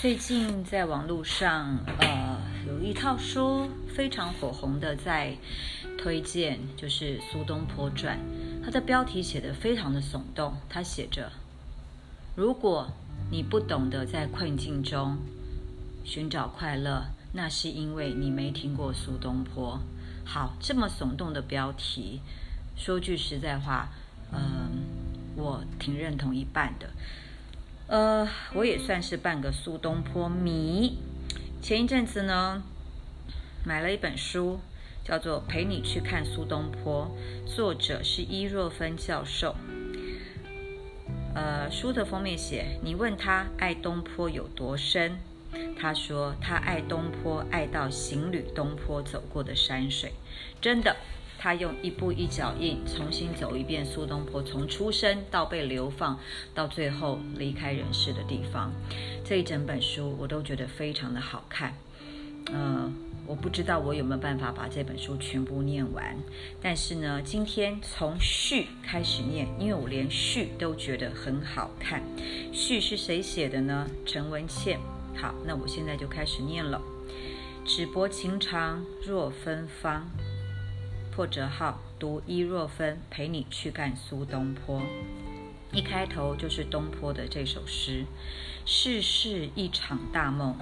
最近在网络上，呃，有一套书非常火红的，在推荐，就是《苏东坡传》。它的标题写得非常的耸动，它写着：“如果你不懂得在困境中寻找快乐，那是因为你没听过苏东坡。”好，这么耸动的标题，说句实在话，嗯，我挺认同一半的。呃，我也算是半个苏东坡迷。前一阵子呢，买了一本书，叫做《陪你去看苏东坡》，作者是伊若芬教授。呃，书的封面写：你问他爱东坡有多深，他说他爱东坡爱到行旅东坡走过的山水，真的。他用一步一脚印重新走一遍苏东坡从出生到被流放到最后离开人世的地方，这一整本书我都觉得非常的好看。呃，我不知道我有没有办法把这本书全部念完，但是呢，今天从序开始念，因为我连序都觉得很好看。序是谁写的呢？陈文茜。好，那我现在就开始念了。只薄情长若芬芳。破折号读伊若芬陪你去看苏东坡，一开头就是东坡的这首诗：世事一场大梦，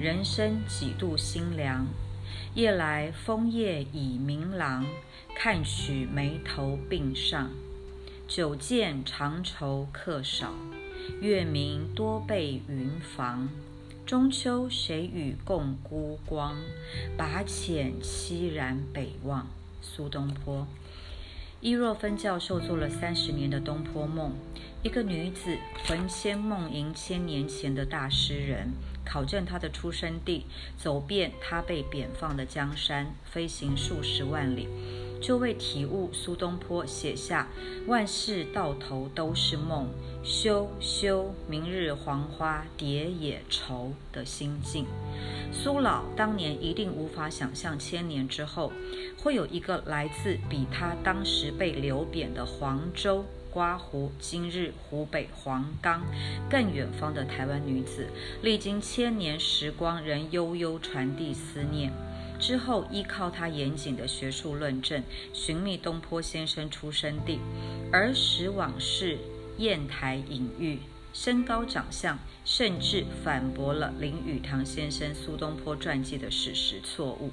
人生几度心凉。夜来风叶已明朗，看取眉头鬓上。久见长愁客少，月明多被云妨。中秋谁与共孤光？把浅凄然北望。苏东坡，伊若芬教授做了三十年的东坡梦，一个女子魂牵梦萦千年前的大诗人，考证他的出生地，走遍他被贬放的江山，飞行数十万里，就为体悟苏东坡写下“万事到头都是梦，休休，明日黄花蝶也愁”的心境。苏老当年一定无法想象，千年之后会有一个来自比他当时被流贬的黄州瓜湖，今日湖北黄冈更远方的台湾女子，历经千年时光，仍悠悠传递思念。之后依靠他严谨的学术论证，寻觅东坡先生出生地，儿时往事，砚台隐喻。身高长相，甚至反驳了林语堂先生苏东坡传记的史实错误。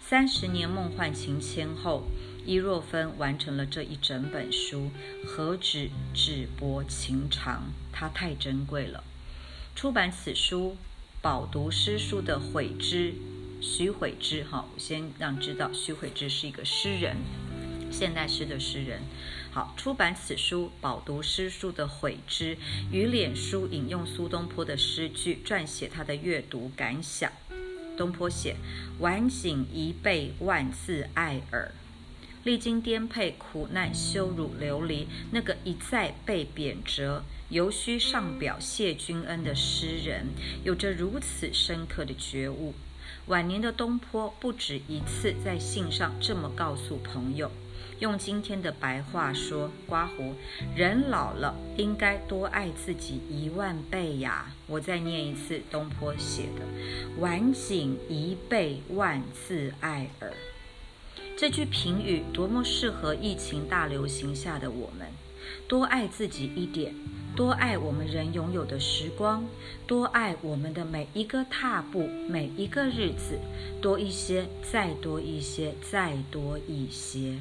三十年梦幻情牵后，伊若芬完成了这一整本书，何止纸薄情长，它太珍贵了。出版此书，饱读诗书的悔之，徐悔之，哈，我先让知道，徐悔之是一个诗人，现代诗的诗人。好，出版此书，饱读诗书的悔之，于脸书引用苏东坡的诗句，撰写他的阅读感想。东坡写：“晚景一倍万字爱耳。”历经颠沛苦难、羞辱流离，那个一再被贬谪，犹需上表谢君恩的诗人，有着如此深刻的觉悟。晚年的东坡不止一次在信上这么告诉朋友。用今天的白话说，刮胡，人老了应该多爱自己一万倍呀！我再念一次东坡写的“晚景一倍万自爱耳”，这句评语多么适合疫情大流行下的我们！多爱自己一点，多爱我们人拥有的时光，多爱我们的每一个踏步，每一个日子，多一些，再多一些，再多一些。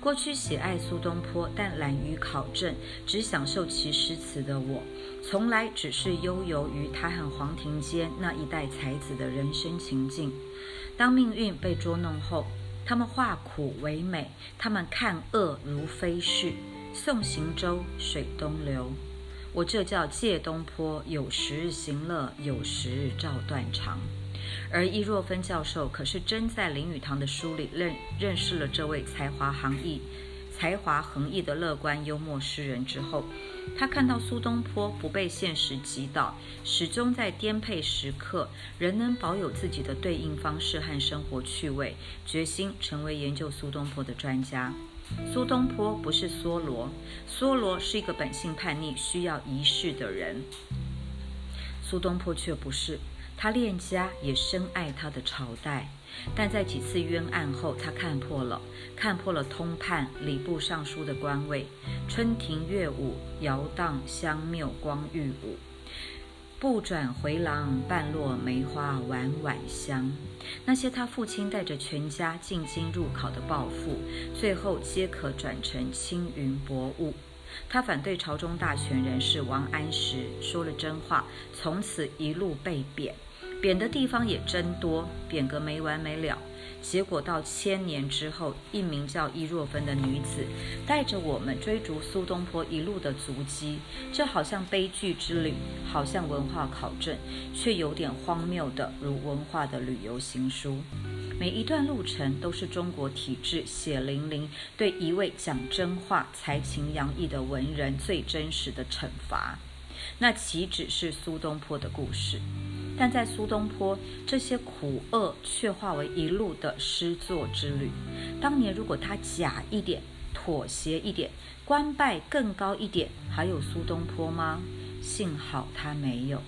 过去喜爱苏东坡，但懒于考证，只享受其诗词的我，从来只是悠游于他和黄庭坚那一代才子的人生情境。当命运被捉弄后，他们化苦为美，他们看恶如飞絮。送行舟，水东流。我这叫借东坡，有时行乐，有时照断肠。而易若芬教授可是真在林语堂的书里认认识了这位才华横溢、才华横溢的乐观幽默诗人之后，他看到苏东坡不被现实击倒，始终在颠沛时刻仍能保有自己的对应方式和生活趣味，决心成为研究苏东坡的专家。苏东坡不是梭罗，梭罗是一个本性叛逆、需要仪式的人。苏东坡却不是，他恋家也深爱他的朝代，但在几次冤案后，他看破了，看破了通判礼部尚书的官位，春庭乐舞，摇荡香缪光玉舞。不转回廊，半落梅花晚晚香。那些他父亲带着全家进京入考的暴富，最后皆可转成青云薄雾。他反对朝中大权人士王安石，说了真话，从此一路被贬，贬的地方也真多，贬个没完没了。结果到千年之后，一名叫伊若芬的女子带着我们追逐苏东坡一路的足迹，这好像悲剧之旅，好像文化考证，却有点荒谬的，如文化的旅游行书。每一段路程都是中国体制血淋淋对一位讲真话、才情洋溢的文人最真实的惩罚。那岂止是苏东坡的故事？但在苏东坡这些苦厄却化为一路的诗作之旅。当年如果他假一点、妥协一点、官拜更高一点，还有苏东坡吗？幸好他没有。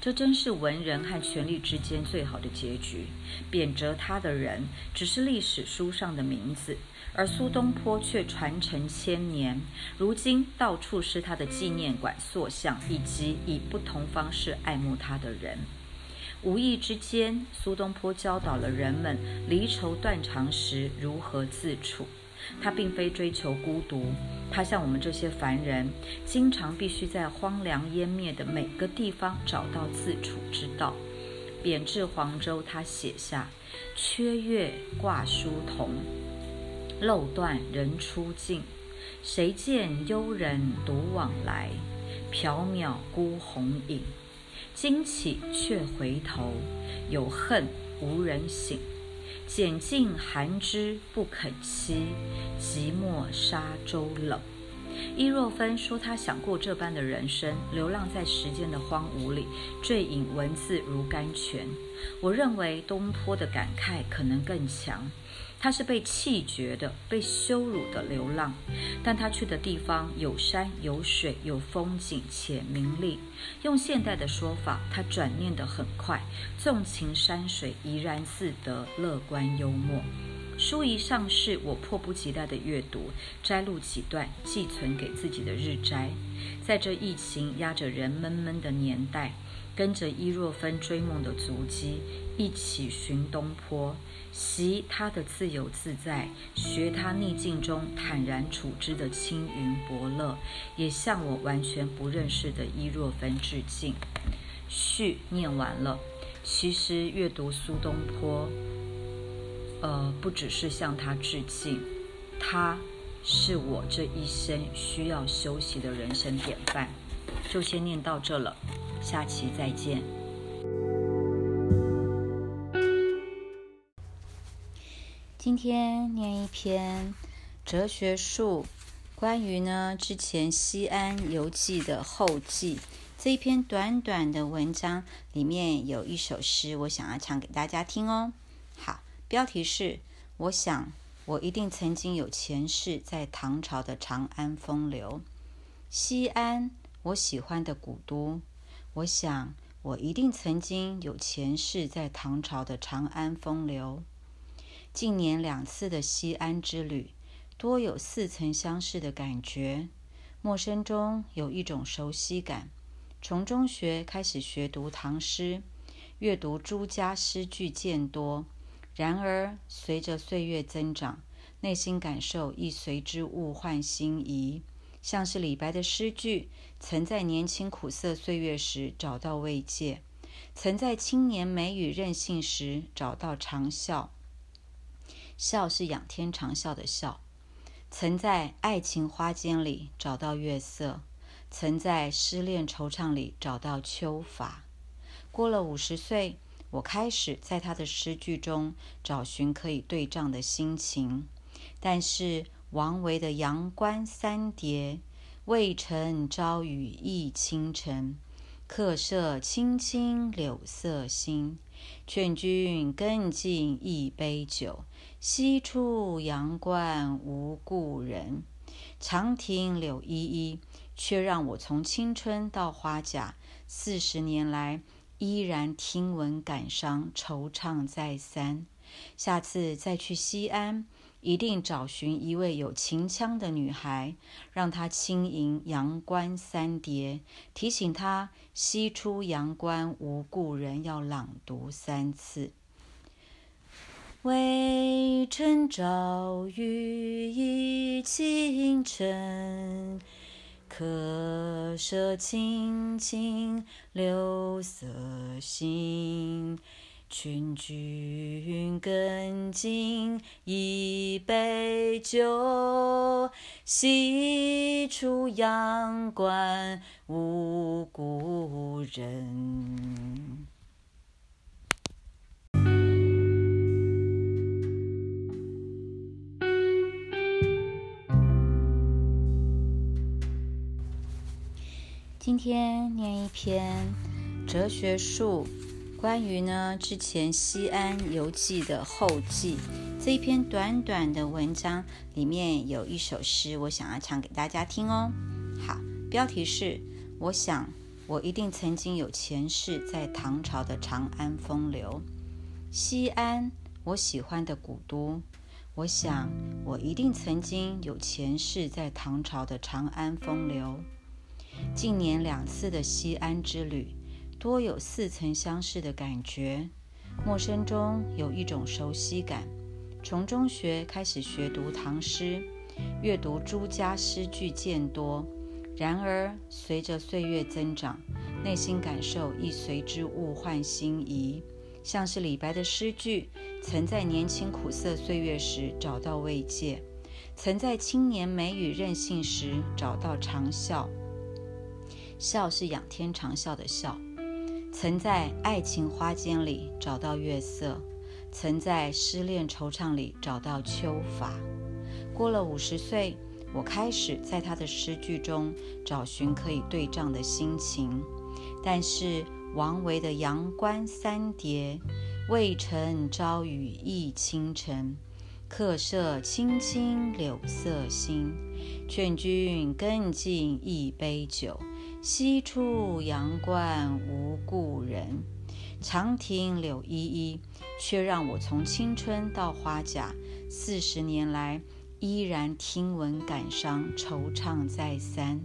这真是文人和权力之间最好的结局。贬谪他的人只是历史书上的名字，而苏东坡却传承千年。如今到处是他的纪念馆、塑像，以及以不同方式爱慕他的人。无意之间，苏东坡教导了人们离愁断肠时如何自处。他并非追求孤独，他像我们这些凡人，经常必须在荒凉湮灭的每个地方找到自处之道。贬至黄州，他写下：“缺月挂疏桐，漏断人初静。谁见幽人独往来？缥缈孤鸿影。惊起却回头，有恨无人省。”拣尽寒枝不肯栖，寂寞沙洲冷。伊若芬说：“他想过这般的人生，流浪在时间的荒芜里，醉饮文字如甘泉。”我认为东坡的感慨可能更强。他是被弃绝的、被羞辱的流浪，但他去的地方有山有水有风景且名利。用现代的说法，他转念得很快，纵情山水，怡然自得，乐观幽默。书一上市，我迫不及待地阅读，摘录几段，寄存给自己的日摘。在这疫情压着人闷闷的年代。跟着伊若芬追梦的足迹，一起寻东坡，习他的自由自在，学他逆境中坦然处之的青云伯乐，也向我完全不认识的伊若芬致敬。序念完了，其实阅读苏东坡，呃，不只是向他致敬，他是我这一生需要修习的人生典范。就先念到这了。下期再见。今天念一篇哲学术，关于呢之前西安游记的后记。这一篇短短的文章里面有一首诗，我想要唱给大家听哦。好，标题是：我想我一定曾经有前世在唐朝的长安风流。西安，我喜欢的古都。我想，我一定曾经有前世在唐朝的长安风流。近年两次的西安之旅，多有似曾相识的感觉，陌生中有一种熟悉感。从中学开始学读唐诗，阅读诸家诗句渐多。然而，随着岁月增长，内心感受亦随之物换星移。像是李白的诗句，曾在年轻苦涩岁月时找到慰藉，曾在青年美与任性时找到长啸。笑是仰天长啸的笑。曾在爱情花间里找到月色，曾在失恋惆怅里找到秋乏。过了五十岁，我开始在他的诗句中找寻可以对仗的心情，但是。王维的《阳关三叠》，渭城朝雨浥轻尘，客舍青青柳色新。劝君更尽一杯酒，西出阳关无故人。长亭柳依依，却让我从青春到花甲，四十年来依然听闻感伤，惆怅再三。下次再去西安，一定找寻一位有秦腔的女孩，让她轻吟《阳关三叠》，提醒她西出阳关无故人，要朗读三次。渭城朝雨浥轻尘，客舍青青柳色新。劝君更尽一杯酒，西出阳关无故人。今天念一篇哲学书，关于呢之前西安游记的后记。这一篇短短的文章里面有一首诗，我想要唱给大家听哦。好，标题是：我想我一定曾经有前世在唐朝的长安风流。西安，我喜欢的古都。我想我一定曾经有前世在唐朝的长安风流。近年两次的西安之旅，多有似曾相识的感觉，陌生中有一种熟悉感。从中学开始学读唐诗，阅读诸家诗句渐多。然而随着岁月增长，内心感受亦随之物换星移。像是李白的诗句，曾在年轻苦涩岁月时找到慰藉，曾在青年美与任性时找到长啸。笑是仰天长啸的笑，曾在爱情花间里找到月色，曾在失恋惆怅里找到秋法。过了五十岁，我开始在他的诗句中找寻可以对仗的心情。但是王维的《阳关三叠》，渭城朝雨浥轻尘，客舍青青柳色新。劝君更尽一杯酒。西出阳关无故人，长亭柳依依，却让我从青春到花甲，四十年来依然听闻感伤，惆怅再三。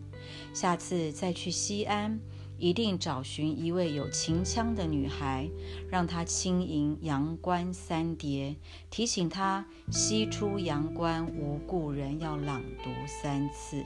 下次再去西安，一定找寻一位有秦腔的女孩，让她轻吟《阳关三叠》，提醒她西出阳关无故人，要朗读三次。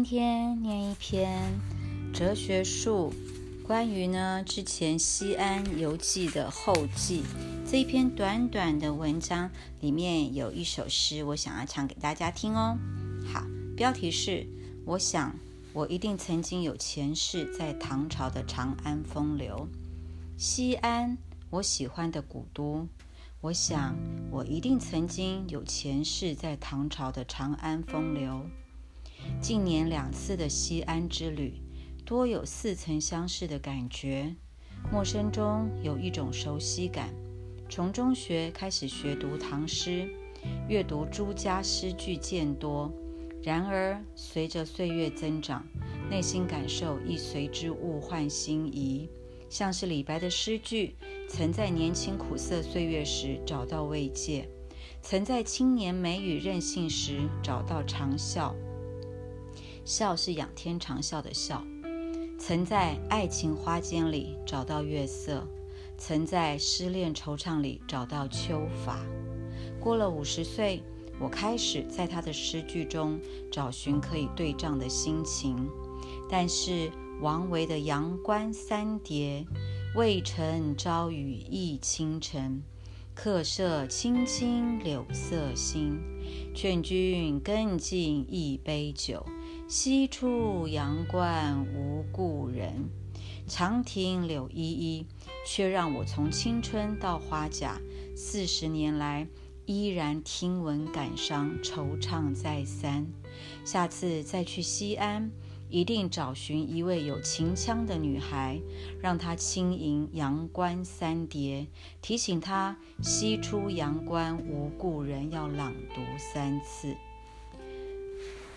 今天念一篇哲学书，关于呢之前西安游记的后记。这一篇短短的文章里面有一首诗，我想要唱给大家听哦。好，标题是：我想我一定曾经有前世在唐朝的长安风流。西安，我喜欢的古都。我想我一定曾经有前世在唐朝的长安风流。近年两次的西安之旅，多有似曾相识的感觉，陌生中有一种熟悉感。从中学开始学读唐诗，阅读诸家诗句渐多。然而随着岁月增长，内心感受亦随之物换星移。像是李白的诗句，曾在年轻苦涩岁月时找到慰藉，曾在青年美与任性时找到长啸。笑是仰天长啸的笑，曾在爱情花间里找到月色，曾在失恋惆怅里找到秋法。过了五十岁，我开始在他的诗句中找寻可以对仗的心情。但是王维的《阳关三叠》，渭城朝雨浥轻尘。客舍青青柳色新，劝君更尽一杯酒。西出阳关无故人，长亭柳依依，却让我从青春到花甲，四十年来依然听闻感伤，惆怅再三。下次再去西安。一定找寻一位有秦腔的女孩，让她轻吟《阳关三叠》，提醒她西出阳关无故人，要朗读三次。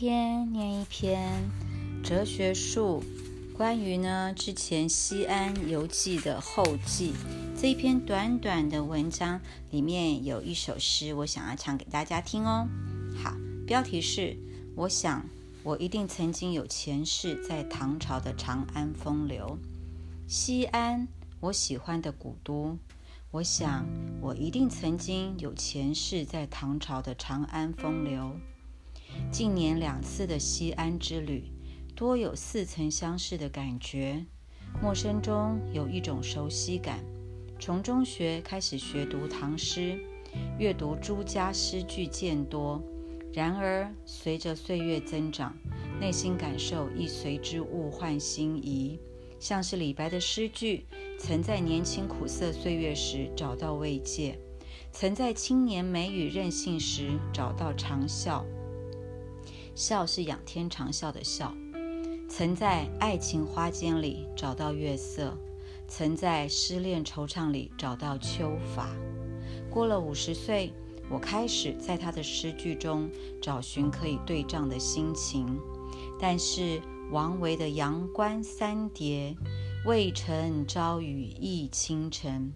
天念一篇哲学术，关于呢之前西安游记的后记。这一篇短短的文章里面有一首诗，我想要唱给大家听哦。好，标题是：我想我一定曾经有前世在唐朝的长安风流。西安，我喜欢的古都。我想我一定曾经有前世在唐朝的长安风流。近年两次的西安之旅，多有似曾相识的感觉，陌生中有一种熟悉感。从中学开始学读唐诗，阅读诸家诗句渐多。然而随着岁月增长，内心感受亦随之物换星移。像是李白的诗句，曾在年轻苦涩岁月时找到慰藉，曾在青年美与任性时找到长啸。笑是仰天长啸的笑，曾在爱情花间里找到月色，曾在失恋惆怅里找到秋法。过了五十岁，我开始在他的诗句中找寻可以对仗的心情。但是王维的《阳关三叠》，渭城朝雨浥轻尘，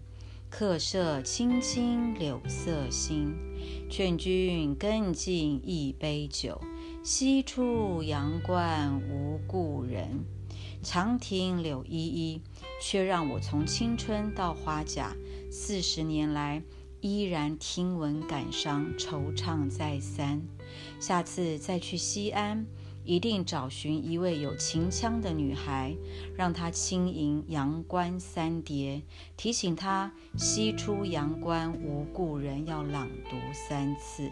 客舍青青柳色新，劝君更尽一杯酒。西出阳关无故人，长亭柳依依，却让我从青春到花甲，四十年来依然听闻感伤，惆怅再三。下次再去西安，一定找寻一位有秦腔的女孩，让她轻吟《阳关三叠》，提醒她西出阳关无故人，要朗读三次。